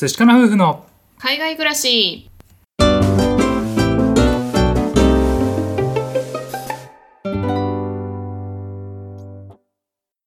寿司かな夫婦の海外暮らし。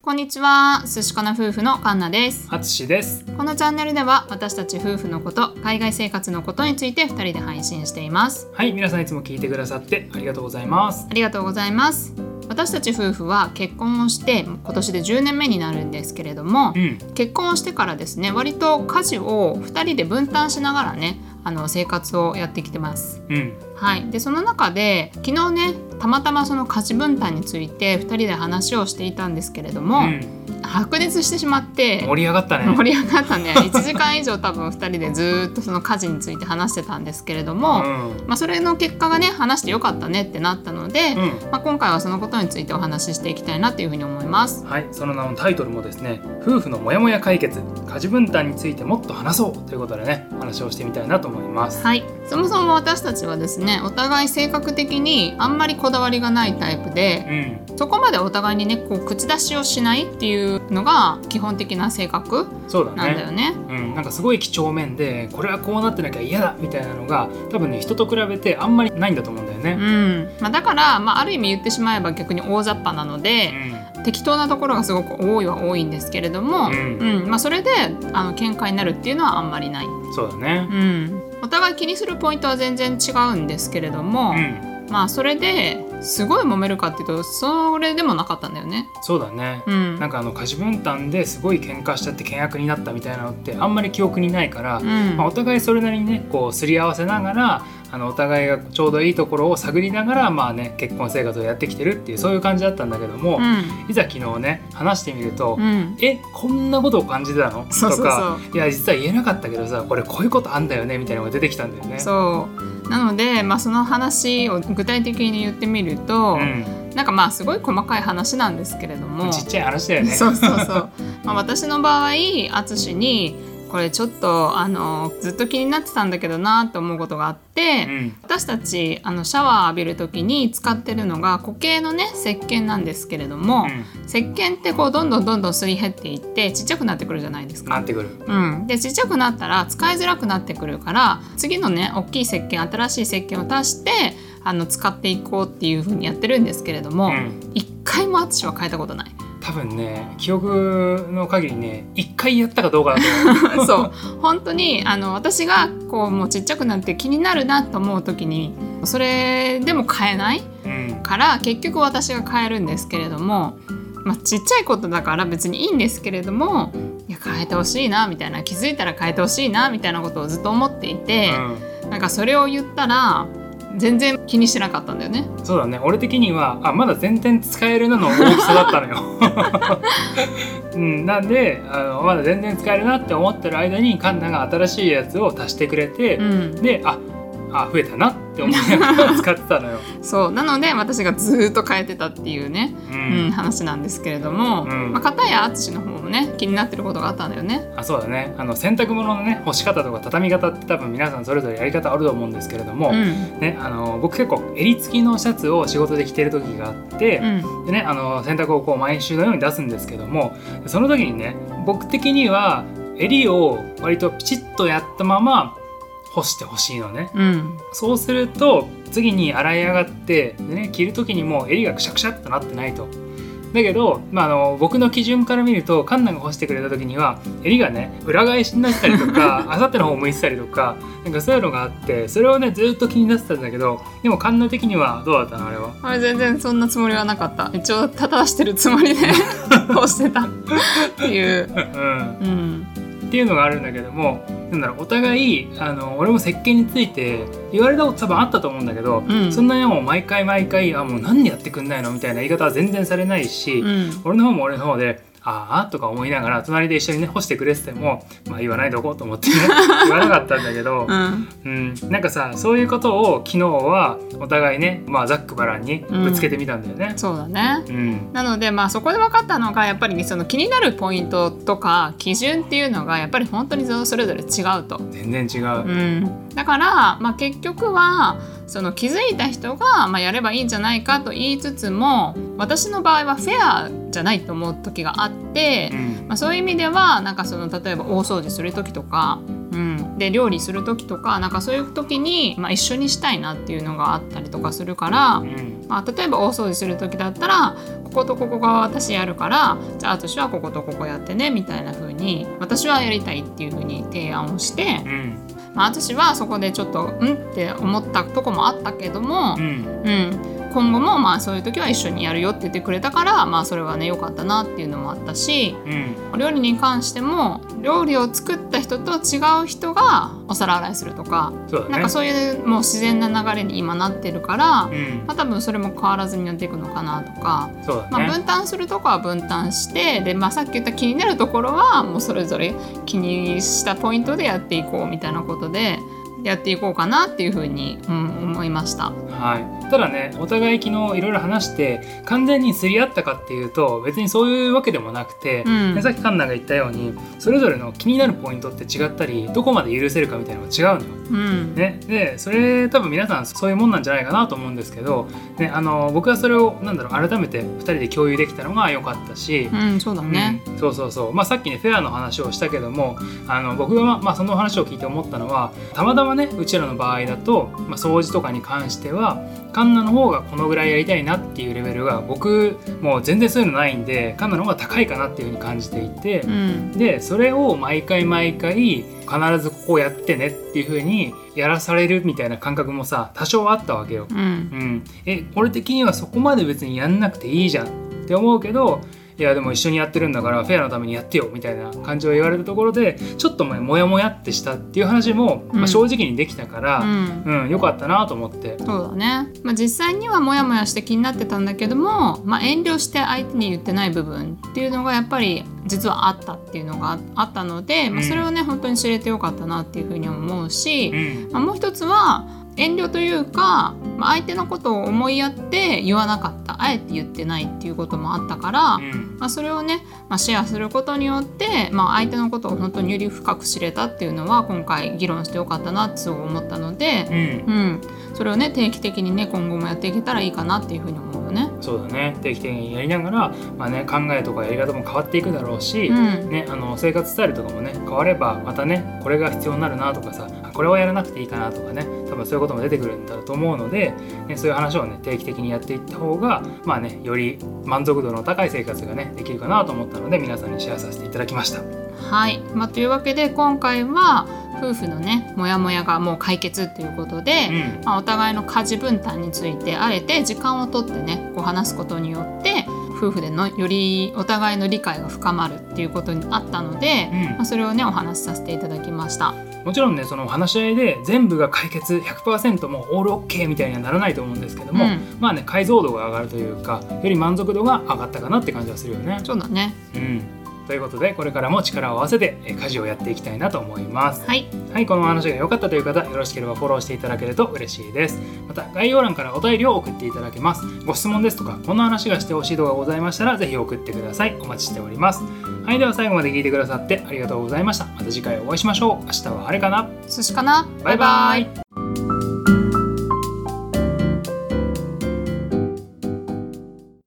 こんにちは。寿司かな夫婦のカンナです。あつしです。このチャンネルでは私たち夫婦のこと海外生活のことについて2人で配信しています。はい皆さんいつも聞いてくださってありがとうございます。ありがとうございます私たち夫婦は結婚をして今年で10年目になるんですけれども、うん結婚をしてからですね割と家事を2人で分担しながらねあの生活をやってきてます。うんはい、でその中で昨日ねたまたまその家事分担について2人で話をしていたんですけれども、うん。白熱してしまって盛り上がったね。盛り上がったね。1時間以上多分2人でずーっとその家事について話してたんですけれども、うん。まあ、それの結果がね話してよかったねってなったので、うん。まあ、今回はそのことについてお話ししていきたいなというふうに思います。はい、その名のタイトルもですね夫婦のモヤモヤ解決家事分担についてもっと話そうということでね話をしてみたいなと思います。はい、そもそも私たちはですねお互い性格的にあんまりこだわりがないタイプでうんそこまでお互いにねこう口出しをしないっていうのが基本的な性格そうだなんだよねね。うん、なんかすごい几帳面でこれはこうなってなきゃ嫌だみたいなのが多分ね人と比べてあんまりないんだと思うんだようね。んまあ、だから、まあ、ある意味言ってしまえば逆に大雑把なのうで、ん適当なところがすごく多いは多いんですけれども、ううんんまあ、それであの喧嘩になるっていうのはあんまりない。そうだねう。ん、お互い気にするポイントは全然違うんですけれども、うんまあそれですごい揉めるかっていうとそれでもなかったんだよね。そうだね。うん、なんかあの家事分担ですごい喧嘩しちゃって険悪になったみたいなのってあんまり記憶にないから、うんまあ、お互いそれなりにねこうすり合わせながらあのお互いがちょうどいいところを探りながらまあね結婚生活をやってきてるっていうそういう感じだったんだけども、うん。いざ昨日ね話してみると、うん。えこんなことを感じてたの？とかいや実は言えなかったけどさこれこういうことあんだよねみたいなのが出てきたんだよね。そう。なので、まあ、その話を具体的に言ってみると、うん。なんかまあすごい細かい話なんですけれども、ちっちゃい話だよね。そうそうそう、まあ、私の場合淳にこれちょっとあのずっと気になってたんだけどなと思うことがあって、うん私たちあのシャワー浴びる時に使ってるのが固形のね石鹸なんですけれども、石鹸ってこうどんどんどんどんすり減っていってちっちゃくなってくるじゃないですか。なってくる。うん、でちっちゃくなったら使いづらくなってくるから次のね大きい石鹸新しい石鹸を足してあの使っていこうっていう風にやってるんですけれども、うん一回も淳は変えたことない。多分ね記憶の限りね一回やったかどうかだと。そう。本当にあの私がこうもうちっちゃくなって気になるなと思う時にそれでも変えないうん。から結局私が変えるんですけれども、まあ、ちっちゃいことだから別にいいんですけれどもいや変えてほしいなみたいな気づいたら変えてほしいなみたいなことをずっと思っていて、なんかそれを言ったら全然気にしてなかったんだよね。そうだね。俺的にはあまだ全然使えるなの大きさだったのよ、うん、なんであのまだ全然使えるなって思ってる間にカンナが新しいやつを足してくれて、うん、でああ増えたな。って思いながら 使ってたのよ、そうなので私がずっと変えてたっていうね、ううんん話なんですけれども、うん。まあ、片や淳の方もね気になってることがあったんだよね。あそうだね。あの洗濯物のね干し方とか畳み方って多分皆さんそれぞれやり方あると思うんですけれども、うん。ね、あの僕結構襟付きのシャツを仕事で着てる時があって、うん。でねあの洗濯をこう毎週のように出すんですけどもその時にね僕的には襟を割とピチッとやったまま干してほしいのね。うん。そうすると次に洗い上がってで、ね、着る時にも襟がくしゃくしゃっとなってないと。だけど、まあ、あの僕の基準から見るとカンナが干してくれた時には襟がね裏返しになってたりとか あさっての方向いてたりとかなんかそういうのがあってそれをねずっと気になってたんだけどでもカンナ的にはどうだったのあれは？あれ全然そんなつもりはなかった。一応正してるつもりで こうしてたっていう、うん。うん、っていうのがあるんだけどもなんだろうお互いあの俺も石鹸について言われたこと多分あったと思うんだけど、うん。そんなにもう毎回毎回あもう何でやってくんないのみたいな言い方は全然されないし、うん。俺の方も俺の方でああとか思いながら隣で一緒にね干してくれててもまあ言わないでおこうと思ってね 言わなかったんだけどう、んうん、なんかさそういうことを昨日はお互いね、まあ、ざっくばらんにぶつけてみたんだよね。そうだねうんなのでまあそこで分かったのがやっぱりその気になるポイントとか基準っていうのがやっぱり本当にそれぞれ違うと。全然違う。うん、だから、まあ、結局はその気づいた人が、まあ、やればいいんじゃないかと言いつつも私の場合はフェアじゃないと思う時があって、うん。まあ、そういう意味ではなんかその例えば大掃除する時とかうん、で料理する時とかなんかそういう時に、まあ、一緒にしたいなっていうのがあったりとかするから、うん。まあ、例えば大掃除する時だったらこことここが私やるからじゃあ私はこことここやってねみたいな風に私はやりたいっていう風に提案をしてう、ん。まあ、私はそこでちょっとうんって思ったとこもあったけどもう、ん。うん、今後もまあそういう時は一緒にやるよって言ってくれたから、まあ、それはね良かったなっていうのもあったしうん。料理に関しても料理を作った人と違う人がお皿洗いするとか、そうだね。なんかそういうもう自然な流れに今なってるから、うん。まあ、多分それも変わらずにやっていくのかなとか。ね、まあ、分担するとこは分担してで、まあ、さっき言った気になるところはもうそれぞれ気にしたポイントでやっていこうみたいなことでやっていこうかなっていうふうに、うん、思いました。はい、ただねお互い昨日いろいろ話して完全にすり合ったかっていうと別にそういうわけでもなくて、うんでさっきカンナが言ったようにそれぞれの気になるポイントって違ったりどこまで許せるかみたいなのが違うのよ。うんね、でそれ多分皆さんそういうもんなんじゃないかなと思うんですけど、ね、あの僕はそれをなんだろう改めて2人で共有できたのが良かったし、うん、そうだね。うんそうそうそう、まあ、さっきねフェアの話をしたけどもあの僕が、ままあ、その話を聞いて思ったのはたまたまねうちらの場合だと、まあ、掃除とかに関してはカンナの方がこのぐらいやりたいなっていうレベルが僕もう全然そういうのないんでカンナの方が高いかなっていうふうに感じていて。うん、でそれを毎回毎回必ずここやってねっていう風にやらされるみたいな感覚もさ多少あったわけよ。うんう、ん、え俺的にはそこまで別にやんなくていいじゃんって思うけどいやでも一緒にやってるんだからフェアのためにやってよみたいな感じを言われるところでちょっとねモヤモヤってしたっていう話も、ま正直にできたかうら、ん。うんよかったなと思って。そうだね、まあ、実際にはモヤモヤして気になってたんだけども、まあ、遠慮して相手に言ってない部分っていうのがやっぱり実はあったっていうのがあったので、まあ、うん。それをね本当に知れてよかったなっていうふうに思うし、うん。まあ、もう一つは遠慮というか、まあ、相手のことを思いやって言わなかった。あえて言ってないっていうこともあったから、うん。まあ、それをね、まあ、シェアすることによって、まあ、相手のことを本当により深く知れたっていうのは今回議論してよかったなって思ったので、うん。うん、それをね定期的にね今後もやっていけたらいいかなっていうふうに思うよね。そうだね定期的にやりながら、まあね、考えとかやり方も変わっていくだろうし、うんね、あの生活スタイルとかもね変わればまたねこれが必要になるなとかさあこれはやらなくていいかなとかね多分そういうことも出てくるんだと思うので、ね、そういう話をね定期的にやっていった方がまあねより満足度の高い生活がねできるかなと思ったので皆さんにシェアさせていただきました。はい、まあ、というわけで今回は夫婦のねモヤモヤがもう解決ということで、うん。まあ、お互いの家事分担についてあえて時間をとってねこう話すことによって夫婦でのよりお互いの理解が深まるっていうことにあったので、うん。まあ、それをねお話しさせていただきました。もちろんねその話し合いで全部が解決100%もうオールオッケーみたいにはならないと思うんですけども、うん。まあね解像度が上がるというかより満足度が上がったかなって感じはするよね。そうだね。うん、ということでこれからも力を合わせてえー家事をやっていきたいなと思います。はいはい、このお話が良かったという方、よろしければフォローしていただけると嬉しいです。また、概要欄からお便りを送っていただけます。ご質問ですとか、こんな話がしてほしい動画がございましたら、ぜひ送ってください。お待ちしております。はい、では最後まで聞いてくださってありがとうございました。また次回お会いしましょう。明日は晴れかな？寿司かな？バイバイ